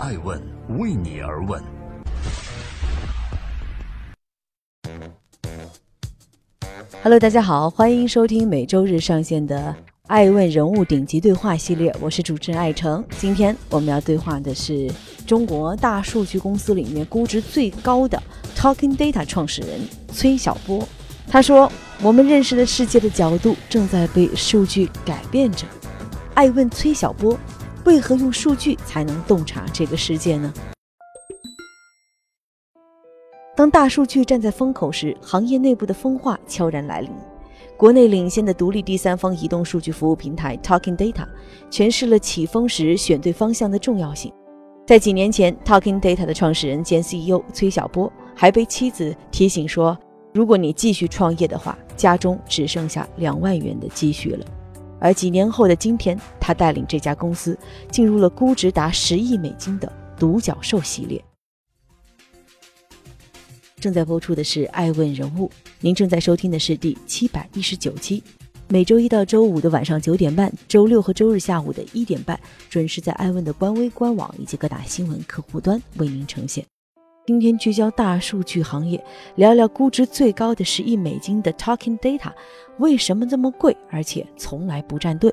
爱问为你而问。Hello，大家好，欢迎收听每周日上线的《爱问人物顶级对话》系列，我是主持人艾诚。今天我们要对话的是中国大数据公司里面估值最高的 Talking Data 创始人崔晓波。他说：“我们认识的世界的角度正在被数据改变着。”爱问崔晓波。为何用数据才能洞察这个世界呢？当大数据站在风口时，行业内部的分化悄然来临。国内领先的独立第三方移动数据服务平台 Talking Data 诠释了起风时选对方向的重要性。在几年前，Talking Data 的创始人兼 CEO 崔晓波还被妻子提醒说：“如果你继续创业的话，家中只剩下两万元的积蓄了。”而几年后的今天，他带领这家公司进入了估值达十亿美金的独角兽系列。正在播出的是《爱问人物》，您正在收听的是第七百一十九期。每周一到周五的晚上九点半，周六和周日下午的一点半，准时在爱问的官微、官网以及各大新闻客户端为您呈现。今天聚焦大数据行业，聊聊估值最高的十亿美金的 Talking Data 为什么这么贵，而且从来不站队。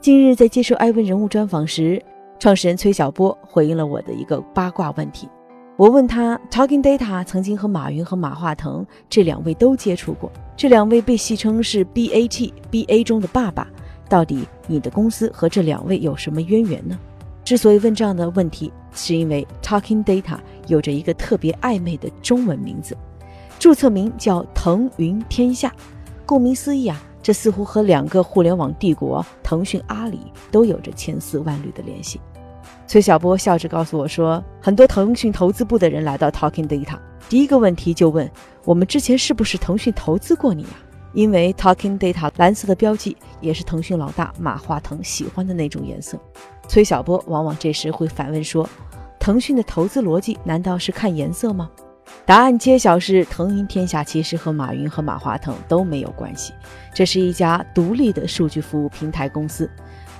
近日在接受艾问人物专访时，创始人崔晓波回应了我的一个八卦问题。我问他，Talking Data 曾经和马云和马化腾这两位都接触过，这两位被戏称是 BAT BA 中的爸爸，到底你的公司和这两位有什么渊源呢？之所以问这样的问题，是因为 Talking Data 有着一个特别暧昧的中文名字，注册名叫腾云天下。顾名思义啊，这似乎和两个互联网帝国腾讯、阿里都有着千丝万缕的联系。崔小波笑着告诉我说，很多腾讯投资部的人来到 Talking Data，第一个问题就问我们之前是不是腾讯投资过你啊？因为 Talking Data 蓝色的标记也是腾讯老大马化腾喜欢的那种颜色。崔小波往往这时会反问说：“腾讯的投资逻辑难道是看颜色吗？”答案揭晓是：腾云天下其实和马云和马化腾都没有关系，这是一家独立的数据服务平台公司。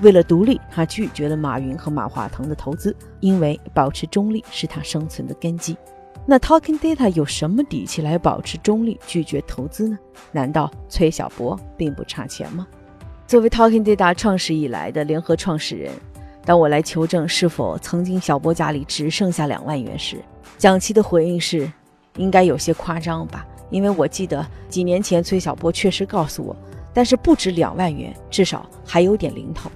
为了独立，他拒绝了马云和马化腾的投资，因为保持中立是他生存的根基。那 Talking Data 有什么底气来保持中立，拒绝投资呢？难道崔小博并不差钱吗？作为 Talking Data 创始以来的联合创始人，当我来求证是否曾经小波家里只剩下两万元时，蒋琦的回应是：应该有些夸张吧？因为我记得几年前崔小波确实告诉我，但是不止两万元，至少还有点零头。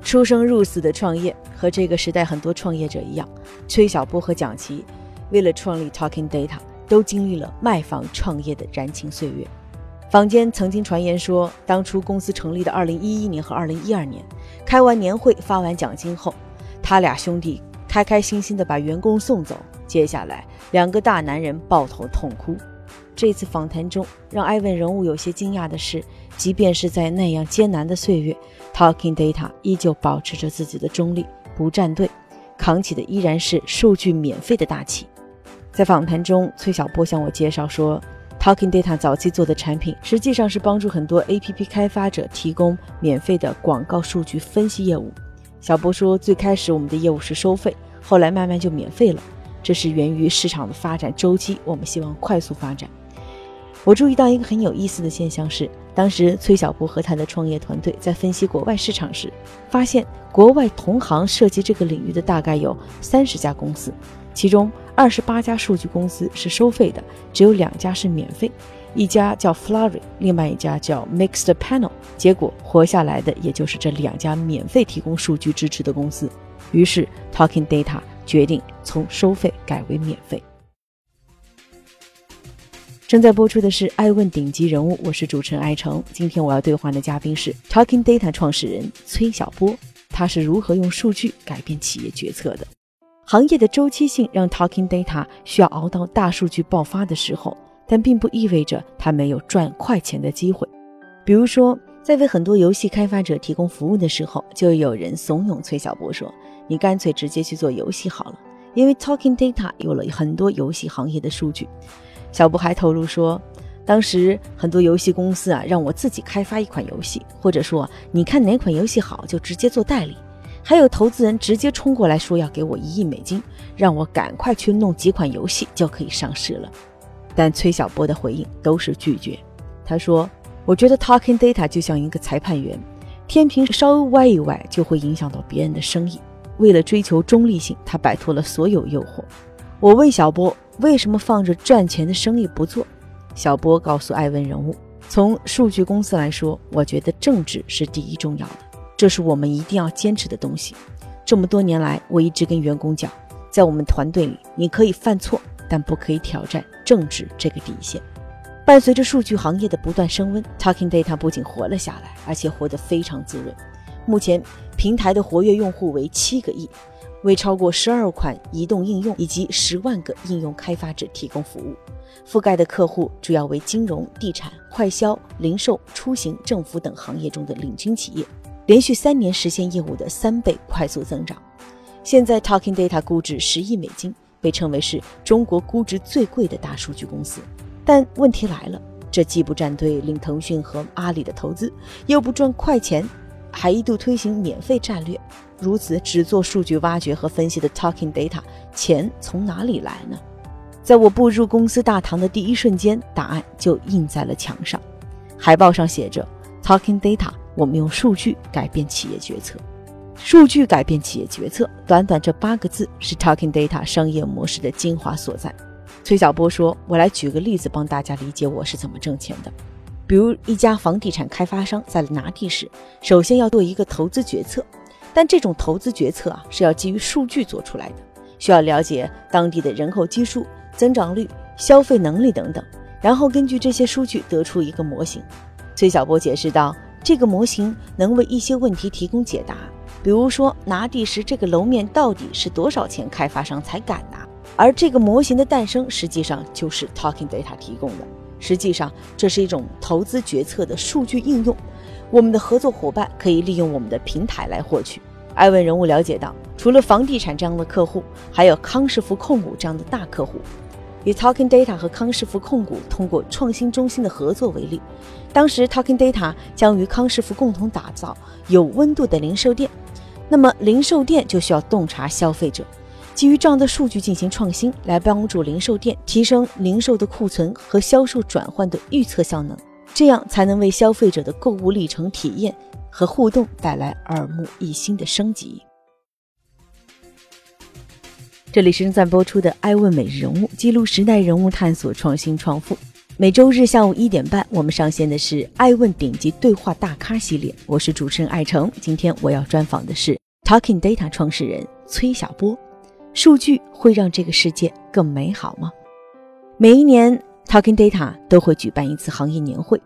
出生入死的创业，和这个时代很多创业者一样，崔小波和蒋琦。为了创立 Talking Data，都经历了卖房创业的燃情岁月。坊间曾经传言说，当初公司成立的2011年和2012年，开完年会发完奖金后，他俩兄弟开开心心的把员工送走。接下来，两个大男人抱头痛哭。这次访谈中，让艾文人物有些惊讶的是，即便是在那样艰难的岁月，Talking Data 依旧保持着自己的中立，不站队，扛起的依然是数据免费的大旗。在访谈中，崔小波向我介绍说，Talking Data 早期做的产品实际上是帮助很多 APP 开发者提供免费的广告数据分析业务。小波说，最开始我们的业务是收费，后来慢慢就免费了，这是源于市场的发展周期，我们希望快速发展。我注意到一个很有意思的现象是，当时崔小波和他的创业团队在分析国外市场时，发现国外同行涉及这个领域的大概有三十家公司。其中二十八家数据公司是收费的，只有两家是免费，一家叫 Flurry，另外一家叫 Mixed Panel。结果活下来的也就是这两家免费提供数据支持的公司。于是 Talking Data 决定从收费改为免费。正在播出的是《爱问顶级人物》，我是主持人艾诚。今天我要对话的嘉宾是 Talking Data 创始人崔晓波，他是如何用数据改变企业决策的？行业的周期性让 Talking Data 需要熬到大数据爆发的时候，但并不意味着它没有赚快钱的机会。比如说，在为很多游戏开发者提供服务的时候，就有人怂恿崔小波说：“你干脆直接去做游戏好了，因为 Talking Data 有了很多游戏行业的数据。”小布还透露说，当时很多游戏公司啊，让我自己开发一款游戏，或者说你看哪款游戏好就直接做代理。还有投资人直接冲过来说要给我一亿美金，让我赶快去弄几款游戏就可以上市了。但崔小波的回应都是拒绝。他说：“我觉得 Talking Data 就像一个裁判员，天平稍微歪一歪就会影响到别人的生意。为了追求中立性，他摆脱了所有诱惑。”我问小波：“为什么放着赚钱的生意不做？”小波告诉艾文人物：“从数据公司来说，我觉得政治是第一重要的，这是我们一定要坚持的东西。这么多年来，我一直跟员工讲，在我们团队里，你可以犯错，但不可以挑战。”政治这个底线，伴随着数据行业的不断升温，Talking Data 不仅活了下来，而且活得非常滋润。目前平台的活跃用户为七个亿，为超过十二款移动应用以及十万个应用开发者提供服务，覆盖的客户主要为金融、地产、快销、零售、出行、政府等行业中的领军企业，连续三年实现业务的三倍快速增长。现在 Talking Data 估值十亿美金。被称为是中国估值最贵的大数据公司，但问题来了，这既不站队领腾讯和阿里的投资，又不赚快钱，还一度推行免费战略。如此只做数据挖掘和分析的 Talking Data，钱从哪里来呢？在我步入公司大堂的第一瞬间，答案就印在了墙上，海报上写着 Talking Data，我们用数据改变企业决策。数据改变企业决策，短短这八个字是 Talking Data 商业模式的精华所在。崔小波说：“我来举个例子，帮大家理解我是怎么挣钱的。比如一家房地产开发商在拿地时，首先要做一个投资决策，但这种投资决策啊是要基于数据做出来的，需要了解当地的人口基数、增长率、消费能力等等，然后根据这些数据得出一个模型。”崔小波解释道：“这个模型能为一些问题提供解答。”比如说拿地时，这个楼面到底是多少钱？开发商才敢拿？而这个模型的诞生，实际上就是 Talking Data 提供的。实际上，这是一种投资决策的数据应用。我们的合作伙伴可以利用我们的平台来获取。艾文人物了解到，除了房地产这样的客户，还有康师傅控股这样的大客户。以 Talking Data 和康师傅控股通过创新中心的合作为例，当时 Talking Data 将与康师傅共同打造有温度的零售店。那么，零售店就需要洞察消费者，基于这样的数据进行创新，来帮助零售店提升零售的库存和销售转换的预测效能，这样才能为消费者的购物历程体验和互动带来耳目一新的升级。这里是正在播出的《爱问每日人物》，记录时代人物，探索创新创富。每周日下午一点半，我们上线的是《爱问顶级对话大咖》系列。我是主持人艾诚，今天我要专访的是 Talking Data 创始人崔小波。数据会让这个世界更美好吗？每一年，Talking Data 都会举办一次行业年会。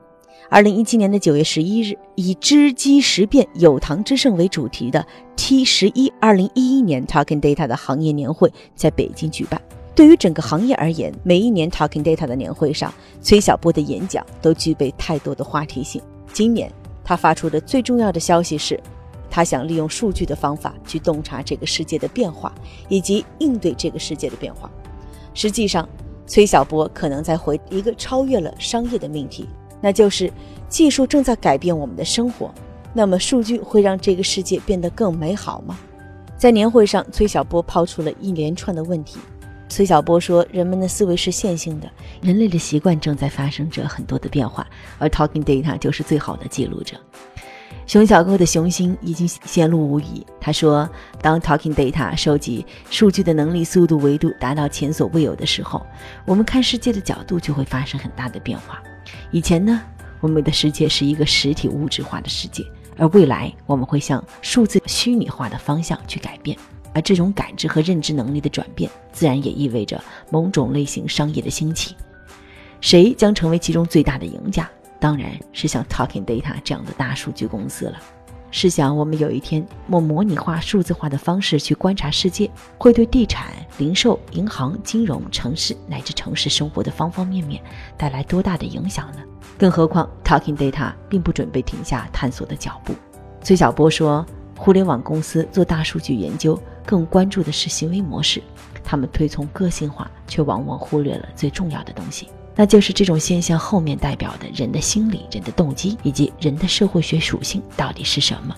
二零一七年的九月十一日，以“知机识变，有糖之盛”为主题的 T 十一二零一一年 Talking Data 的行业年会在北京举办。对于整个行业而言，每一年 Talking Data 的年会上，崔小波的演讲都具备太多的话题性。今年他发出的最重要的消息是，他想利用数据的方法去洞察这个世界的变化，以及应对这个世界的变化。实际上，崔小波可能在回一个超越了商业的命题，那就是技术正在改变我们的生活。那么，数据会让这个世界变得更美好吗？在年会上，崔小波抛出了一连串的问题。崔小波说：“人们的思维是线性的，人类的习惯正在发生着很多的变化，而 Talking Data 就是最好的记录者。”熊小哥的雄心已经显露无遗。他说：“当 Talking Data 收集数据的能力、速度、维度达到前所未有的时候，我们看世界的角度就会发生很大的变化。以前呢，我们的世界是一个实体物质化的世界，而未来我们会向数字虚拟化的方向去改变。”而这种感知和认知能力的转变，自然也意味着某种类型商业的兴起。谁将成为其中最大的赢家？当然是像 Talking Data 这样的大数据公司了。试想，我们有一天用模拟化、数字化的方式去观察世界，会对地产、零售、银行、金融、城市乃至城市生活的方方面面带来多大的影响呢？更何况，Talking Data 并不准备停下探索的脚步。崔小波说。互联网公司做大数据研究，更关注的是行为模式。他们推崇个性化，却往往忽略了最重要的东西，那就是这种现象后面代表的人的心理、人的动机以及人的社会学属性到底是什么。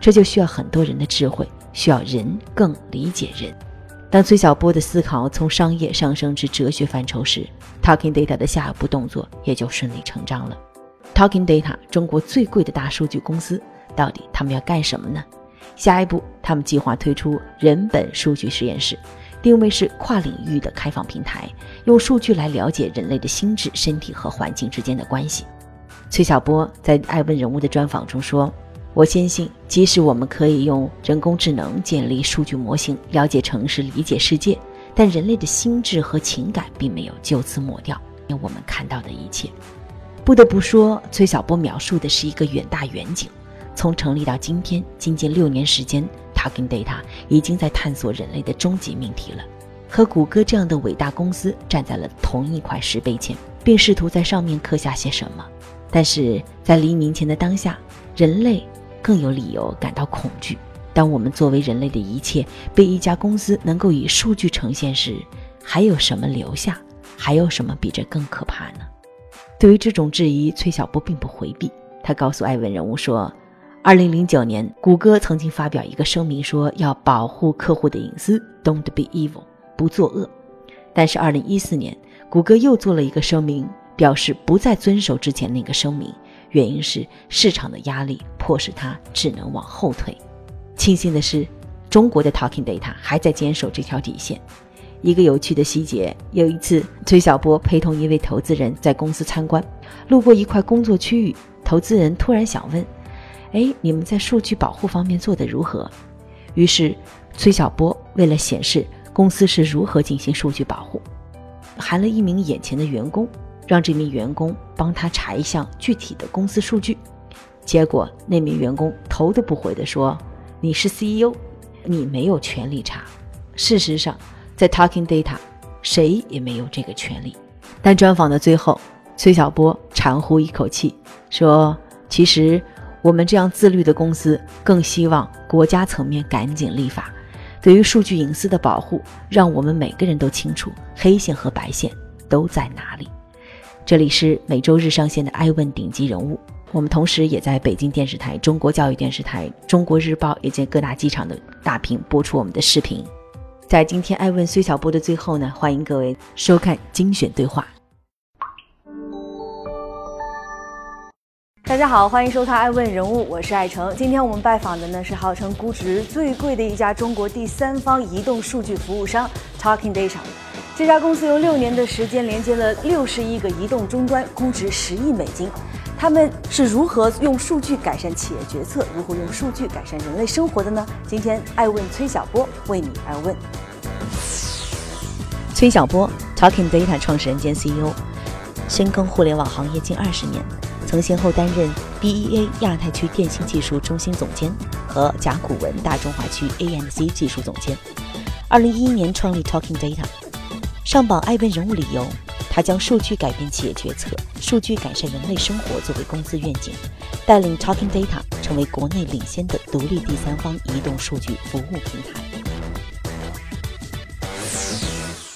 这就需要很多人的智慧，需要人更理解人。当崔晓波的思考从商业上升至哲学范畴时，Talking Data 的下一步动作也就顺理成章了。Talking Data 中国最贵的大数据公司，到底他们要干什么呢？下一步，他们计划推出人本数据实验室，定位是跨领域的开放平台，用数据来了解人类的心智、身体和环境之间的关系。崔小波在《爱问人物》的专访中说。我坚信，即使我们可以用人工智能建立数据模型，了解城市、理解世界，但人类的心智和情感并没有就此抹掉。因为我们看到的一切，不得不说，崔小波描述的是一个远大远景。从成立到今天，仅仅六年时间，Talking Data 已经在探索人类的终极命题了，和谷歌这样的伟大公司站在了同一块石碑前，并试图在上面刻下些什么。但是在黎明前的当下，人类。更有理由感到恐惧。当我们作为人类的一切被一家公司能够以数据呈现时，还有什么留下？还有什么比这更可怕呢？对于这种质疑，崔晓波并不回避。他告诉艾文人物说：“二零零九年，谷歌曾经发表一个声明，说要保护客户的隐私，Don't be evil，不作恶。但是二零一四年，谷歌又做了一个声明，表示不再遵守之前那个声明。”原因是市场的压力迫使他只能往后退。庆幸的是，中国的 Talking Data 还在坚守这条底线。一个有趣的细节：有一次，崔小波陪同一位投资人在公司参观，路过一块工作区域，投资人突然想问：“哎，你们在数据保护方面做得如何？”于是，崔小波为了显示公司是如何进行数据保护，喊了一名眼前的员工。让这名员工帮他查一项具体的公司数据，结果那名员工头都不回地说：“你是 CEO，你没有权利查。”事实上，在 Talking Data，谁也没有这个权利。但专访的最后，崔小波长呼一口气说：“其实我们这样自律的公司，更希望国家层面赶紧立法，对于数据隐私的保护，让我们每个人都清楚黑线和白线都在哪里。”这里是每周日上线的《爱问顶级人物》，我们同时也在北京电视台、中国教育电视台、中国日报以及各大机场的大屏播出我们的视频。在今天《爱问虽小波》的最后呢，欢迎各位收看精选对话。大家好，欢迎收看《爱问人物》，我是爱成。今天我们拜访的呢是号称估值最贵的一家中国第三方移动数据服务商 Talking Data。这家公司用六年的时间连接了六十亿个移动终端，估值十亿美金。他们是如何用数据改善企业决策，如何用数据改善人类生活的呢？今天爱问崔晓波为你而问。崔晓波，Talking Data 创始人兼 CEO，深耕互联网行业近二十年，曾先后担任 BEA 亚太区电信技术中心总监和甲骨文大中华区 ANC 技术总监。二零一一年创立 Talking Data。上榜爱问人物理由，他将数据改变企业决策、数据改善人类生活作为公司愿景，带领 Talking Data 成为国内领先的独立第三方移动数据服务平台。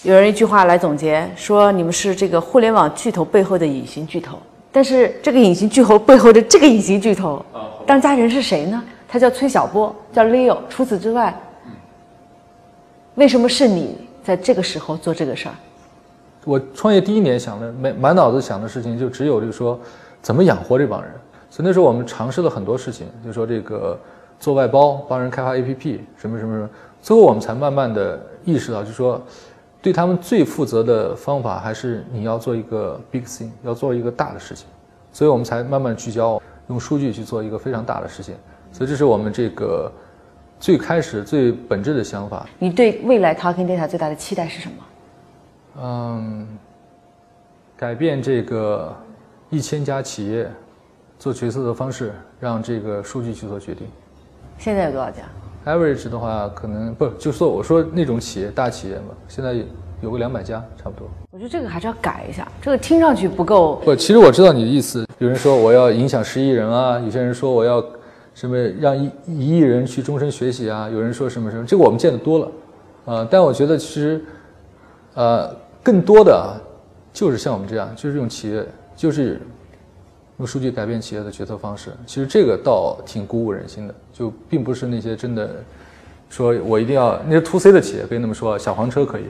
有人一句话来总结说：“你们是这个互联网巨头背后的隐形巨头。”但是这个隐形巨头背后的这个隐形巨头，当家人是谁呢？他叫崔小波，叫 Leo。除此之外，为什么是你？在这个时候做这个事儿，我创业第一年想的满满脑子想的事情就只有就是说怎么养活这帮人。所以那时候我们尝试了很多事情，就说这个做外包，帮人开发 APP，什么什么什么。最后我们才慢慢的意识到，就是说对他们最负责的方法还是你要做一个 big thing，要做一个大的事情。所以我们才慢慢聚焦，用数据去做一个非常大的事情。所以这是我们这个。最开始最本质的想法，你对未来 Talking Data 最大的期待是什么？嗯，改变这个一千家企业做决策的方式，让这个数据去做决定。现在有多少家？Average 的话，可能不就说我说那种企业大企业嘛，现在有个两百家差不多。我觉得这个还是要改一下，这个听上去不够。不，其实我知道你的意思。有人说我要影响十亿人啊，有些人说我要。什么让一一亿人去终身学习啊？有人说什么什么，这个我们见得多了，啊！但我觉得其实，呃，更多的啊，就是像我们这样，就是用企业，就是用数据改变企业的决策方式。其实这个倒挺鼓舞人心的，就并不是那些真的说我一定要那些 to C 的企业可以那么说，小黄车可以，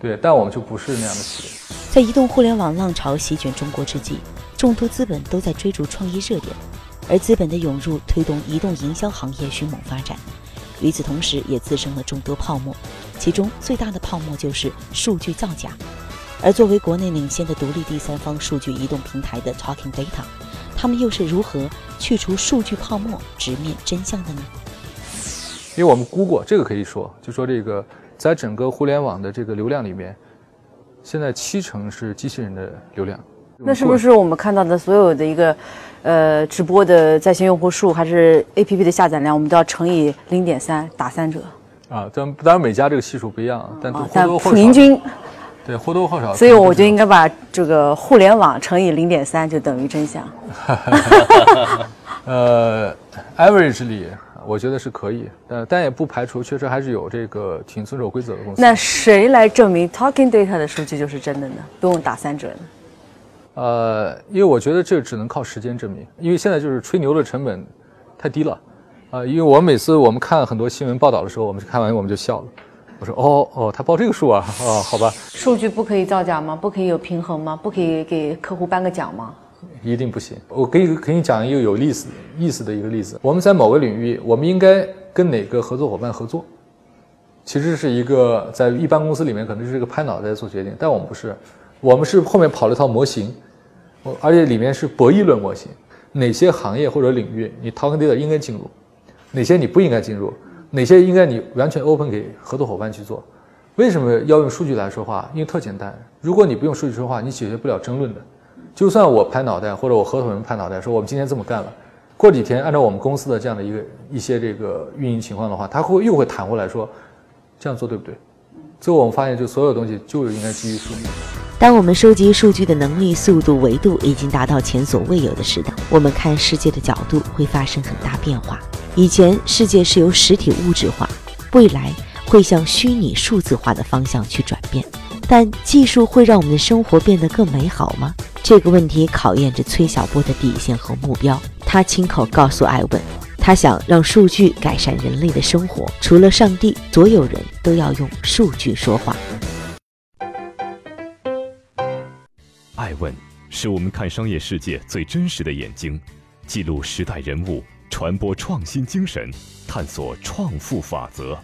对，但我们就不是那样的企业。在移动互联网浪潮席卷中国之际，众多资本都在追逐创意热点，而资本的涌入推动移动营销行业迅猛发展。与此同时，也滋生了众多泡沫，其中最大的泡沫就是数据造假。而作为国内领先的独立第三方数据移动平台的 Talking Data，他们又是如何去除数据泡沫、直面真相的呢？因为我们估过，这个可以说，就说这个在整个互联网的这个流量里面。现在七成是机器人的流量，那是不是我们看到的所有的一个，呃，直播的在线用户数还是 APP 的下载量，我们都要乘以零点三，打三折？啊，当当然每家这个系数不一样，但或多或少平均，对或多或少。所以我就应该把这个互联网乘以零点三，就等于真相。呃，average 里。我觉得是可以，但，但也不排除确实还是有这个挺遵守规则的公司。那谁来证明 Talking Data 的数据就是真的呢？不用打三折呢？呃，因为我觉得这只能靠时间证明，因为现在就是吹牛的成本太低了，啊，因为我每次我们看很多新闻报道的时候，我们看完我们就笑了，我说哦哦，他报这个数啊，哦，好吧。数据不可以造假吗？不可以有平衡吗？不可以给客户颁个奖吗？一定不行。我给你给你讲一个有意思意思的一个例子。我们在某个领域，我们应该跟哪个合作伙伴合作？其实是一个在一般公司里面可能是一个拍脑袋做决定，但我们不是，我们是后面跑了一套模型，而且里面是博弈论模型。哪些行业或者领域你 Talking Data 应该进入，哪些你不应该进入，哪些应该你完全 open 给合作伙伴去做？为什么要用数据来说话？因为特简单。如果你不用数据说话，你解决不了争论的。就算我拍脑袋，或者我合伙人拍脑袋，说我们今天这么干了，过几天按照我们公司的这样的一个一些这个运营情况的话，他会又会弹回来说，这样做对不对？最后我们发现，就所有东西就应该基于数据。当我们收集数据的能力、速度、维度已经达到前所未有的时代，我们看世界的角度会发生很大变化。以前世界是由实体物质化，未来会向虚拟数字化的方向去转变。但技术会让我们的生活变得更美好吗？这个问题考验着崔晓波的底线和目标。他亲口告诉艾问，他想让数据改善人类的生活，除了上帝，所有人都要用数据说话。艾问是我们看商业世界最真实的眼睛，记录时代人物，传播创新精神，探索创富法则。